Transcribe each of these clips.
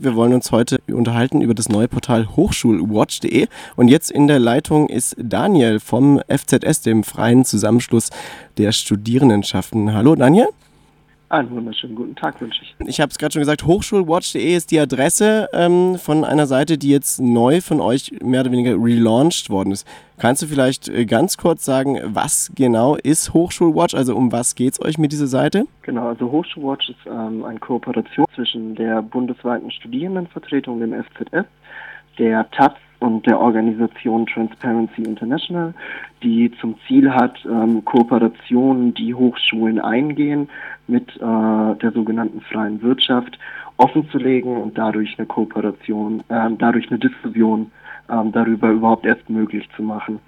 Wir wollen uns heute unterhalten über das neue Portal hochschulwatch.de und jetzt in der Leitung ist Daniel vom FZS, dem freien Zusammenschluss der Studierendenschaften. Hallo Daniel. Einen wunderschönen guten Tag wünsche ich. Ich habe es gerade schon gesagt, hochschulwatch.de ist die Adresse ähm, von einer Seite, die jetzt neu von euch mehr oder weniger relaunched worden ist. Kannst du vielleicht äh, ganz kurz sagen, was genau ist Hochschulwatch? Also um was geht es euch mit dieser Seite? Genau, also Hochschulwatch ist ähm, eine Kooperation zwischen der bundesweiten Studierendenvertretung, dem FZS, der TAPS und der Organisation Transparency International, die zum Ziel hat, ähm, Kooperationen, die Hochschulen eingehen, mit äh, der sogenannten freien Wirtschaft offenzulegen und dadurch eine Kooperation, äh, dadurch eine Diskussion äh, darüber überhaupt erst möglich zu machen.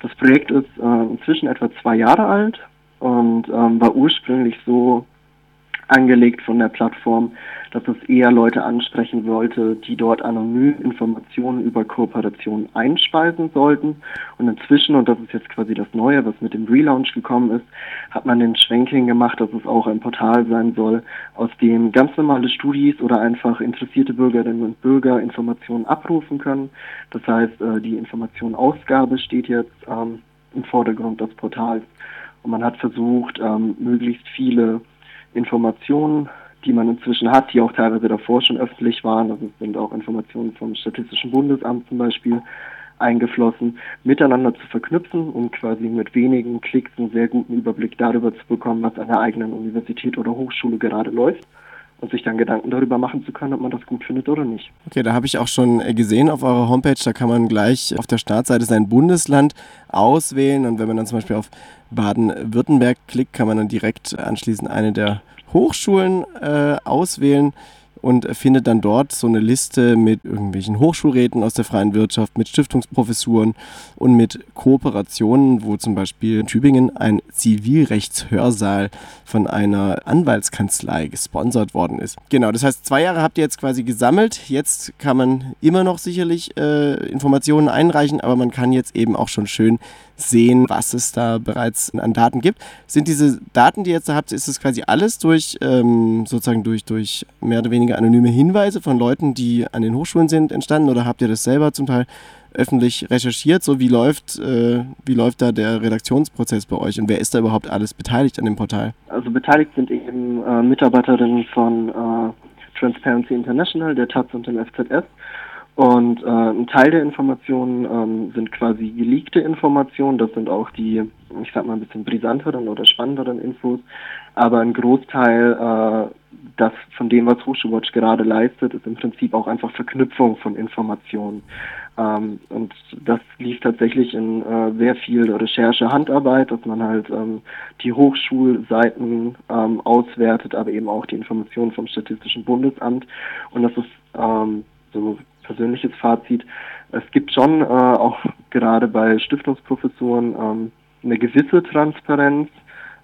Das Projekt ist äh, inzwischen etwa zwei Jahre alt und ähm, war ursprünglich so angelegt von der Plattform, dass es eher Leute ansprechen wollte, die dort anonym Informationen über Kooperationen einspeisen sollten. Und inzwischen, und das ist jetzt quasi das Neue, was mit dem Relaunch gekommen ist, hat man den Schwenk hingemacht, dass es auch ein Portal sein soll, aus dem ganz normale Studis oder einfach interessierte Bürgerinnen und Bürger Informationen abrufen können. Das heißt, äh, die Informationenausgabe steht jetzt ähm, im Vordergrund des Portals. Und man hat versucht, ähm, möglichst viele Informationen, die man inzwischen hat, die auch teilweise davor schon öffentlich waren, also sind auch Informationen vom Statistischen Bundesamt zum Beispiel eingeflossen, miteinander zu verknüpfen, um quasi mit wenigen Klicks einen sehr guten Überblick darüber zu bekommen, was an der eigenen Universität oder Hochschule gerade läuft und sich dann Gedanken darüber machen zu können, ob man das gut findet oder nicht. Okay, da habe ich auch schon äh, gesehen auf eurer Homepage, da kann man gleich auf der Startseite sein Bundesland auswählen und wenn man dann zum Beispiel auf Baden-Württemberg klickt, kann man dann direkt anschließend eine der Hochschulen äh, auswählen und findet dann dort so eine Liste mit irgendwelchen Hochschulräten aus der freien Wirtschaft, mit Stiftungsprofessuren und mit Kooperationen, wo zum Beispiel in Tübingen ein Zivilrechtshörsaal von einer Anwaltskanzlei gesponsert worden ist. Genau, das heißt, zwei Jahre habt ihr jetzt quasi gesammelt. Jetzt kann man immer noch sicherlich äh, Informationen einreichen, aber man kann jetzt eben auch schon schön sehen, was es da bereits an Daten gibt. Sind diese Daten, die ihr jetzt da habt, ist das quasi alles durch ähm, sozusagen durch, durch mehr oder weniger anonyme Hinweise von Leuten, die an den Hochschulen sind, entstanden oder habt ihr das selber zum Teil öffentlich recherchiert? So wie läuft, äh, wie läuft da der Redaktionsprozess bei euch und wer ist da überhaupt alles beteiligt an dem Portal? Also beteiligt sind eben äh, Mitarbeiterinnen von äh, Transparency International, der TAZ und dem FZS und äh, ein Teil der Informationen ähm, sind quasi geleakte Informationen. Das sind auch die, ich sag mal, ein bisschen brisanteren oder spannenderen Infos. Aber ein Großteil äh, das von dem, was Hochschulwatch gerade leistet, ist im Prinzip auch einfach Verknüpfung von Informationen. Ähm, und das lief tatsächlich in äh, sehr viel Recherche-Handarbeit, dass man halt ähm, die Hochschulseiten ähm, auswertet, aber eben auch die Informationen vom Statistischen Bundesamt. Und das ist ähm, so persönliches Fazit. Es gibt schon äh, auch gerade bei Stiftungsprofessuren ähm, eine gewisse Transparenz,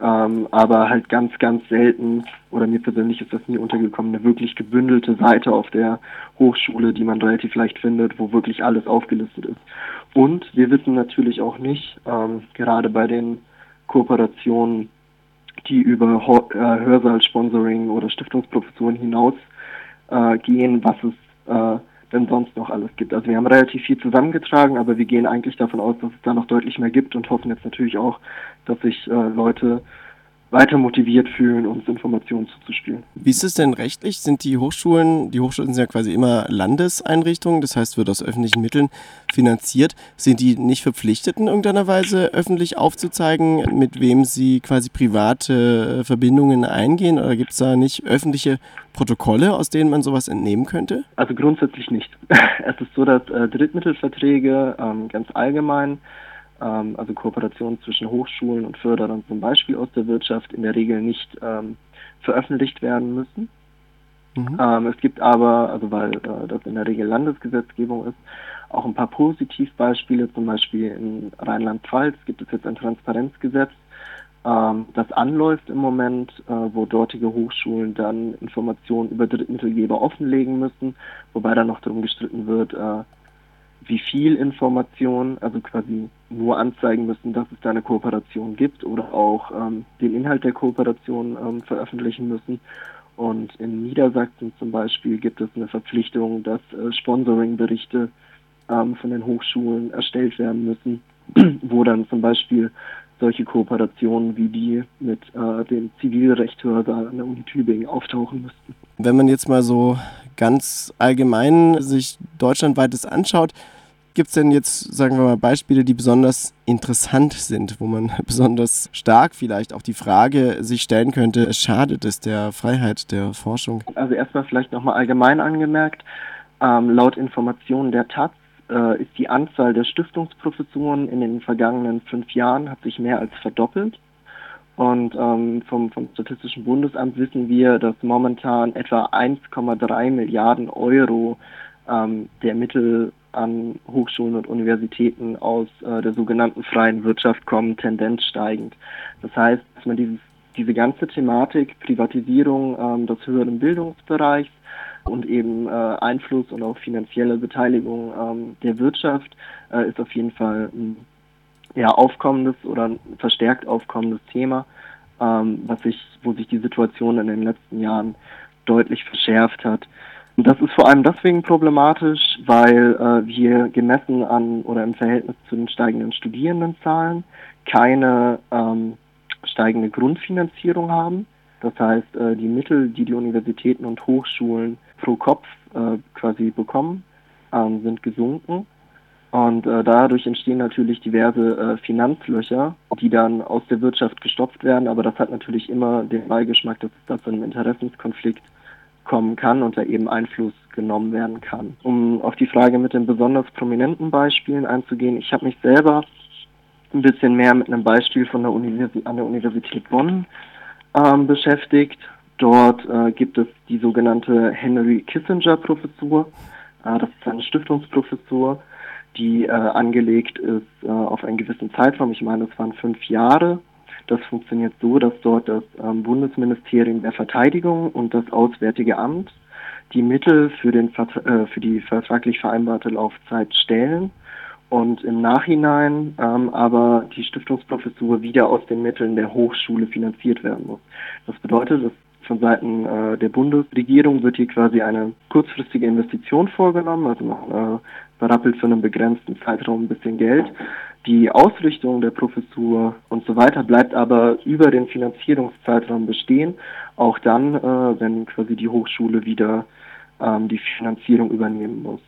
ähm, aber halt ganz, ganz selten, oder mir persönlich ist das nie untergekommen, eine wirklich gebündelte Seite auf der Hochschule, die man relativ leicht findet, wo wirklich alles aufgelistet ist. Und wir wissen natürlich auch nicht, ähm, gerade bei den Kooperationen, die über äh, Hörsaal-Sponsoring oder Stiftungsprofessuren hinaus äh, was es äh, denn sonst noch alles gibt. Also wir haben relativ viel zusammengetragen, aber wir gehen eigentlich davon aus, dass es da noch deutlich mehr gibt und hoffen jetzt natürlich auch, dass sich äh, Leute weiter motiviert fühlen, uns Informationen zuzuspielen. Wie ist es denn rechtlich? Sind die Hochschulen, die Hochschulen sind ja quasi immer Landeseinrichtungen, das heißt, wird aus öffentlichen Mitteln finanziert. Sind die nicht verpflichtet, in irgendeiner Weise öffentlich aufzuzeigen, mit wem sie quasi private äh, Verbindungen eingehen? Oder gibt es da nicht öffentliche Protokolle, aus denen man sowas entnehmen könnte? Also grundsätzlich nicht. es ist so, dass äh, Drittmittelverträge ähm, ganz allgemein ähm, also Kooperationen zwischen Hochschulen und Förderern zum Beispiel aus der Wirtschaft in der Regel nicht ähm, veröffentlicht werden müssen. Mhm. Ähm, es gibt aber, also weil äh, das in der Regel Landesgesetzgebung ist, auch ein paar Positivbeispiele. Zum Beispiel in Rheinland-Pfalz gibt es jetzt ein Transparenzgesetz, ähm, das anläuft im Moment, äh, wo dortige Hochschulen dann Informationen über Drittmittelgeber offenlegen müssen, wobei dann noch darum gestritten wird, äh, wie viel Information, also quasi nur anzeigen müssen, dass es da eine Kooperation gibt oder auch ähm, den Inhalt der Kooperation ähm, veröffentlichen müssen. Und in Niedersachsen zum Beispiel gibt es eine Verpflichtung, dass äh, Sponsoring-Berichte ähm, von den Hochschulen erstellt werden müssen, wo dann zum Beispiel solche Kooperationen wie die mit äh, dem Zivilrechtshörsaal an der Uni Tübingen auftauchen müssten. Wenn man jetzt mal so ganz allgemein sich deutschlandweites anschaut, Gibt es denn jetzt, sagen wir mal, Beispiele, die besonders interessant sind, wo man besonders stark vielleicht auch die Frage sich stellen könnte, schadet es der Freiheit der Forschung? Also erstmal vielleicht nochmal allgemein angemerkt, ähm, laut Informationen der Taz äh, ist die Anzahl der Stiftungsprofessuren in den vergangenen fünf Jahren hat sich mehr als verdoppelt. Und ähm, vom, vom Statistischen Bundesamt wissen wir, dass momentan etwa 1,3 Milliarden Euro ähm, der Mittel an Hochschulen und Universitäten aus äh, der sogenannten freien Wirtschaft kommen, Tendenz steigend. Das heißt, dass man dieses, diese ganze Thematik Privatisierung ähm, des höheren Bildungsbereichs und eben äh, Einfluss und auch finanzielle Beteiligung ähm, der Wirtschaft äh, ist auf jeden Fall ein ja, aufkommendes oder ein verstärkt aufkommendes Thema, ähm, was sich, wo sich die Situation in den letzten Jahren deutlich verschärft hat. Das ist vor allem deswegen problematisch, weil äh, wir gemessen an oder im Verhältnis zu den steigenden Studierendenzahlen keine ähm, steigende Grundfinanzierung haben. Das heißt, äh, die Mittel, die die Universitäten und Hochschulen pro Kopf äh, quasi bekommen, ähm, sind gesunken. Und äh, dadurch entstehen natürlich diverse äh, Finanzlöcher, die dann aus der Wirtschaft gestopft werden. Aber das hat natürlich immer den Beigeschmack, dass es da zu einem Interessenskonflikt kommen kann und da eben Einfluss genommen werden kann. Um auf die Frage mit den besonders prominenten Beispielen einzugehen, ich habe mich selber ein bisschen mehr mit einem Beispiel von der Universität, an der Universität Bonn ähm, beschäftigt. Dort äh, gibt es die sogenannte Henry Kissinger Professur. Äh, das ist eine Stiftungsprofessur, die äh, angelegt ist äh, auf einen gewissen Zeitraum. Ich meine, es waren fünf Jahre das funktioniert so, dass dort das ähm, Bundesministerium der Verteidigung und das Auswärtige Amt die Mittel für, den, äh, für die vertraglich vereinbarte Laufzeit stellen und im Nachhinein ähm, aber die Stiftungsprofessur wieder aus den Mitteln der Hochschule finanziert werden muss. Das bedeutet, dass von Seiten äh, der Bundesregierung wird hier quasi eine kurzfristige Investition vorgenommen, also man äh, berappelt für einen begrenzten Zeitraum ein bisschen Geld die Ausrichtung der Professur und so weiter bleibt aber über den Finanzierungszeitraum bestehen, auch dann, äh, wenn quasi die Hochschule wieder ähm, die Finanzierung übernehmen muss.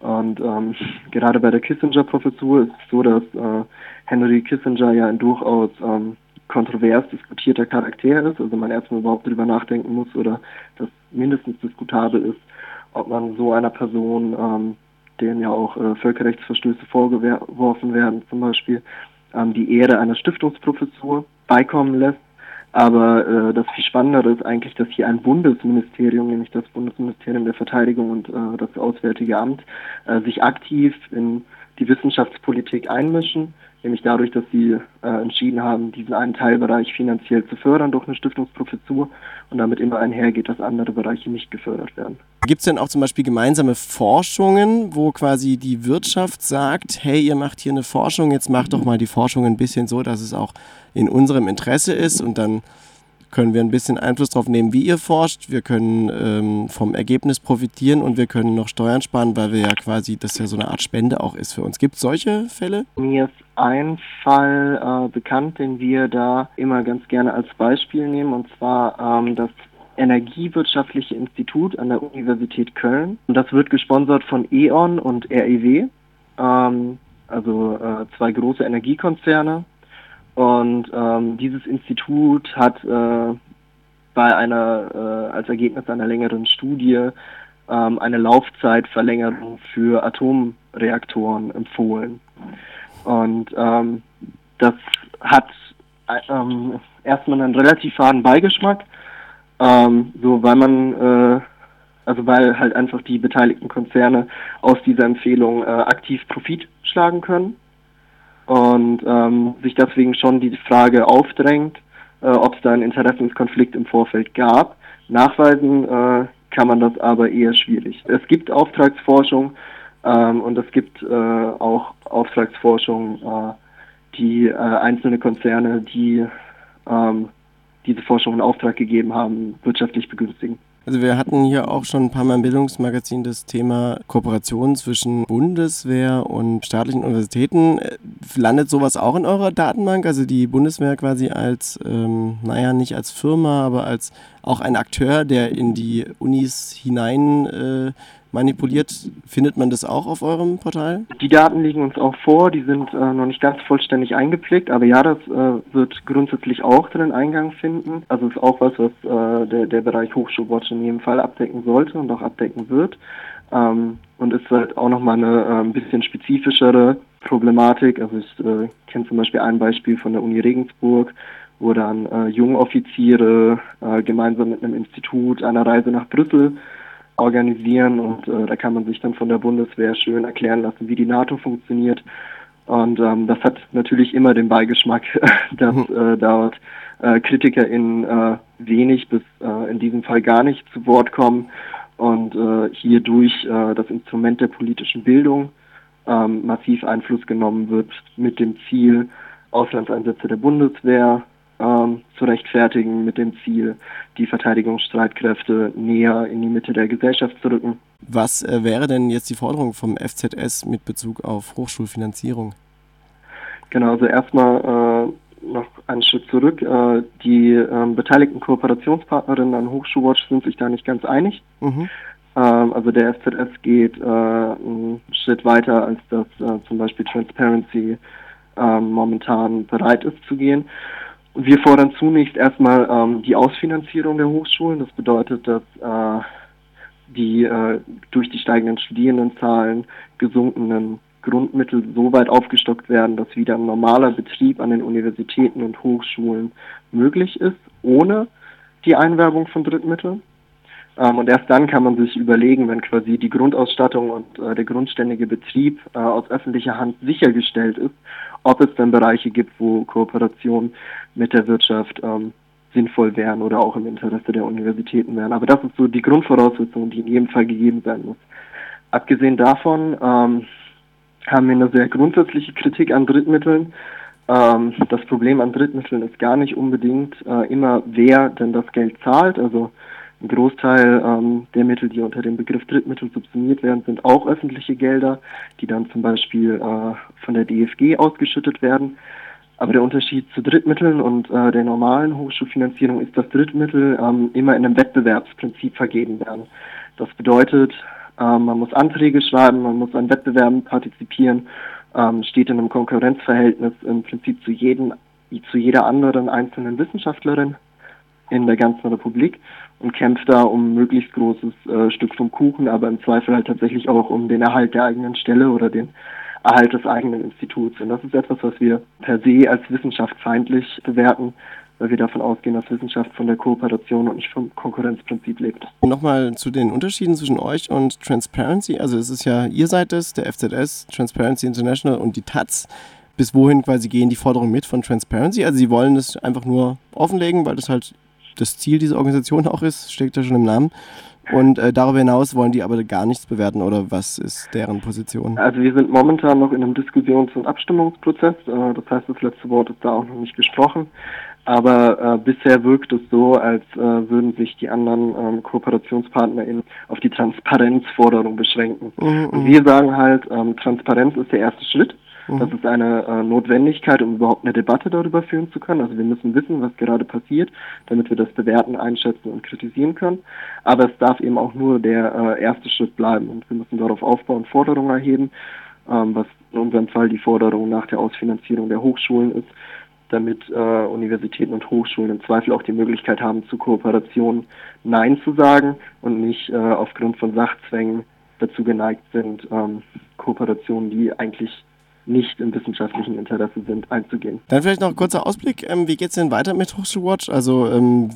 Und ähm, gerade bei der Kissinger-Professur ist es so, dass äh, Henry Kissinger ja ein durchaus ähm, kontrovers diskutierter Charakter ist, also man erstmal überhaupt darüber nachdenken muss oder das mindestens diskutabel ist, ob man so einer Person ähm, denen ja auch äh, Völkerrechtsverstöße vorgeworfen werden, zum Beispiel ähm, die Ehre einer Stiftungsprofessur beikommen lässt. Aber äh, das viel Spannendere ist eigentlich, dass hier ein Bundesministerium, nämlich das Bundesministerium der Verteidigung und äh, das Auswärtige Amt, äh, sich aktiv in die Wissenschaftspolitik einmischen nämlich dadurch, dass sie äh, entschieden haben, diesen einen Teilbereich finanziell zu fördern durch eine Stiftungsprofessur und damit immer einhergeht, dass andere Bereiche nicht gefördert werden. Gibt es denn auch zum Beispiel gemeinsame Forschungen, wo quasi die Wirtschaft sagt, hey, ihr macht hier eine Forschung, jetzt macht doch mal die Forschung ein bisschen so, dass es auch in unserem Interesse ist und dann können wir ein bisschen Einfluss darauf nehmen, wie ihr forscht. Wir können ähm, vom Ergebnis profitieren und wir können noch Steuern sparen, weil wir ja quasi, das ja so eine Art Spende auch ist für uns. Gibt es solche Fälle? Mir ist ein Fall äh, bekannt, den wir da immer ganz gerne als Beispiel nehmen, und zwar ähm, das Energiewirtschaftliche Institut an der Universität Köln. Und das wird gesponsert von E.ON und REW, ähm, also äh, zwei große Energiekonzerne, und ähm, dieses Institut hat äh, bei einer, äh, als Ergebnis einer längeren Studie ähm, eine Laufzeitverlängerung für Atomreaktoren empfohlen. Und ähm, das hat ähm, erstmal einen relativ faden Beigeschmack, ähm, so weil man, äh, also weil halt einfach die beteiligten Konzerne aus dieser Empfehlung äh, aktiv Profit schlagen können und ähm, sich deswegen schon die Frage aufdrängt, äh, ob es da einen Interessenskonflikt im Vorfeld gab. Nachweisen äh, kann man das aber eher schwierig. Es gibt Auftragsforschung ähm, und es gibt äh, auch Auftragsforschung, äh, die äh, einzelne Konzerne, die ähm, diese Forschung in Auftrag gegeben haben, wirtschaftlich begünstigen. Also wir hatten hier auch schon ein paar Mal im Bildungsmagazin das Thema Kooperation zwischen Bundeswehr und staatlichen Universitäten. Äh, landet sowas auch in eurer Datenbank? Also die Bundeswehr quasi als, ähm, naja, nicht als Firma, aber als auch ein Akteur, der in die Unis hinein äh, manipuliert. Findet man das auch auf eurem Portal? Die Daten liegen uns auch vor, die sind äh, noch nicht ganz vollständig eingepflegt, aber ja, das äh, wird grundsätzlich auch drin Eingang finden. Also ist auch was, was äh, der, der Bereich Hochschulwatch in jedem Fall abdecken sollte und auch abdecken wird. Ähm, und ist halt auch nochmal eine äh, ein bisschen spezifischere Problematik. Also ich äh, kenne zum Beispiel ein Beispiel von der Uni Regensburg, wo dann äh, Jungoffiziere äh, gemeinsam mit einem Institut eine Reise nach Brüssel organisieren und äh, da kann man sich dann von der Bundeswehr schön erklären lassen, wie die NATO funktioniert. Und ähm, das hat natürlich immer den Beigeschmack, dass mhm. äh, dort äh, KritikerInnen äh, wenig bis äh, in diesem Fall gar nicht zu Wort kommen und äh, hierdurch äh, das Instrument der politischen Bildung ähm, massiv Einfluss genommen wird mit dem Ziel, Auslandseinsätze der Bundeswehr ähm, zu rechtfertigen mit dem Ziel, die Verteidigungsstreitkräfte näher in die Mitte der Gesellschaft zu rücken. Was äh, wäre denn jetzt die Forderung vom FZS mit Bezug auf Hochschulfinanzierung? Genau, also erstmal äh, noch einen Schritt zurück. Äh, die ähm, beteiligten Kooperationspartnerinnen an Hochschulwatch sind sich da nicht ganz einig. Mhm. Ähm, also der FZS geht äh, einen Schritt weiter, als das äh, zum Beispiel Transparency ähm, momentan bereit ist zu gehen. Wir fordern zunächst erstmal ähm, die Ausfinanzierung der Hochschulen. Das bedeutet, dass äh, die äh, durch die steigenden Studierendenzahlen gesunkenen Grundmittel so weit aufgestockt werden, dass wieder ein normaler Betrieb an den Universitäten und Hochschulen möglich ist, ohne die Einwerbung von Drittmitteln. Ähm, und erst dann kann man sich überlegen, wenn quasi die Grundausstattung und äh, der grundständige Betrieb äh, aus öffentlicher Hand sichergestellt ist, ob es dann Bereiche gibt, wo Kooperation mit der Wirtschaft ähm, sinnvoll wären oder auch im Interesse der Universitäten wären. Aber das ist so die Grundvoraussetzung, die in jedem Fall gegeben sein muss. Abgesehen davon ähm, haben wir eine sehr grundsätzliche Kritik an Drittmitteln. Ähm, das Problem an Drittmitteln ist gar nicht unbedingt äh, immer, wer denn das Geld zahlt. Also ein Großteil ähm, der Mittel, die unter dem Begriff Drittmittel subsumiert werden, sind auch öffentliche Gelder, die dann zum Beispiel äh, von der DFG ausgeschüttet werden. Aber der Unterschied zu Drittmitteln und äh, der normalen Hochschulfinanzierung ist, dass Drittmittel ähm, immer in einem Wettbewerbsprinzip vergeben werden. Das bedeutet, ähm, man muss Anträge schreiben, man muss an Wettbewerben partizipieren, ähm, steht in einem Konkurrenzverhältnis im Prinzip zu, jedem, zu jeder anderen einzelnen Wissenschaftlerin in der ganzen Republik und kämpft da um ein möglichst großes äh, Stück vom Kuchen, aber im Zweifel halt tatsächlich auch um den Erhalt der eigenen Stelle oder den Erhalt des eigenen Instituts. Und das ist etwas, was wir per se als wissenschaftsfeindlich bewerten, weil wir davon ausgehen, dass Wissenschaft von der Kooperation und nicht vom Konkurrenzprinzip lebt. Nochmal zu den Unterschieden zwischen euch und Transparency. Also es ist ja, ihr seid es, der FZS, Transparency International und die Taz. Bis wohin quasi gehen die Forderungen mit von Transparency? Also sie wollen es einfach nur offenlegen, weil das halt das Ziel dieser Organisation auch ist, steckt ja schon im Namen. Und äh, darüber hinaus wollen die aber gar nichts bewerten oder was ist deren Position? Also wir sind momentan noch in einem Diskussions- und Abstimmungsprozess. Äh, das heißt, das letzte Wort ist da auch noch nicht gesprochen. Aber äh, bisher wirkt es so, als äh, würden sich die anderen ähm, KooperationspartnerInnen auf die Transparenzforderung beschränken. Mhm, und wir sagen halt, ähm, Transparenz ist der erste Schritt. Das ist eine äh, Notwendigkeit, um überhaupt eine Debatte darüber führen zu können. Also wir müssen wissen, was gerade passiert, damit wir das bewerten, einschätzen und kritisieren können. Aber es darf eben auch nur der äh, erste Schritt bleiben und wir müssen darauf aufbauen, Forderungen erheben, ähm, was in unserem Fall die Forderung nach der Ausfinanzierung der Hochschulen ist, damit äh, Universitäten und Hochschulen im Zweifel auch die Möglichkeit haben, zu Kooperationen Nein zu sagen und nicht äh, aufgrund von Sachzwängen dazu geneigt sind, ähm, Kooperationen, die eigentlich nicht im wissenschaftlichen Interesse sind, einzugehen. Dann vielleicht noch ein kurzer Ausblick. Ähm, wie geht es denn weiter mit Hochschulwatch? Also ähm,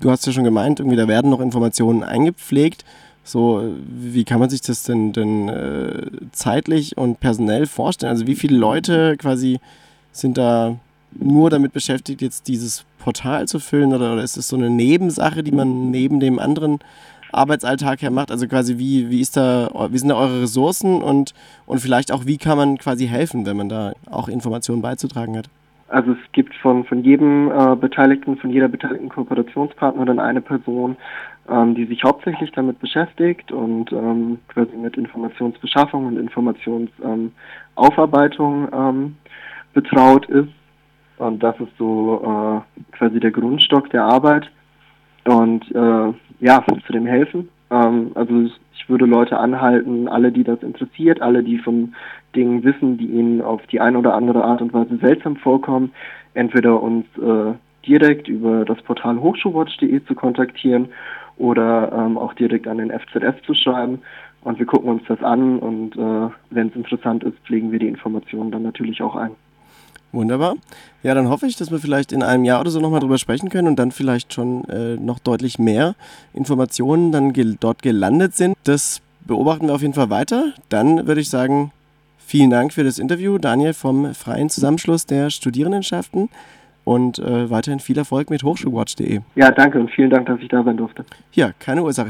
du hast ja schon gemeint, irgendwie da werden noch Informationen eingepflegt. So, wie kann man sich das denn, denn äh, zeitlich und personell vorstellen? Also wie viele Leute quasi sind da nur damit beschäftigt, jetzt dieses Portal zu füllen oder, oder ist es so eine Nebensache, die man neben dem anderen Arbeitsalltag her macht? Also quasi, wie, wie, ist da, wie sind da eure Ressourcen und, und vielleicht auch, wie kann man quasi helfen, wenn man da auch Informationen beizutragen hat? Also es gibt von, von jedem äh, Beteiligten, von jeder beteiligten Kooperationspartner dann eine Person, ähm, die sich hauptsächlich damit beschäftigt und ähm, quasi mit Informationsbeschaffung und Informationsaufarbeitung ähm, betraut ist. Und das ist so äh, quasi der Grundstock der Arbeit. Und äh, ja, zu dem helfen. Ähm, also ich würde Leute anhalten, alle, die das interessiert, alle, die von Dingen wissen, die ihnen auf die eine oder andere Art und Weise seltsam vorkommen, entweder uns äh, direkt über das Portal hochschulwatch.de zu kontaktieren oder ähm, auch direkt an den FZF zu schreiben. Und wir gucken uns das an und äh, wenn es interessant ist, pflegen wir die Informationen dann natürlich auch ein. Wunderbar. Ja, dann hoffe ich, dass wir vielleicht in einem Jahr oder so nochmal drüber sprechen können und dann vielleicht schon äh, noch deutlich mehr Informationen dann gel dort gelandet sind. Das beobachten wir auf jeden Fall weiter. Dann würde ich sagen, vielen Dank für das Interview, Daniel vom Freien Zusammenschluss der Studierendenschaften und äh, weiterhin viel Erfolg mit Hochschulwatch.de. Ja, danke und vielen Dank, dass ich da sein durfte. Ja, keine Ursache.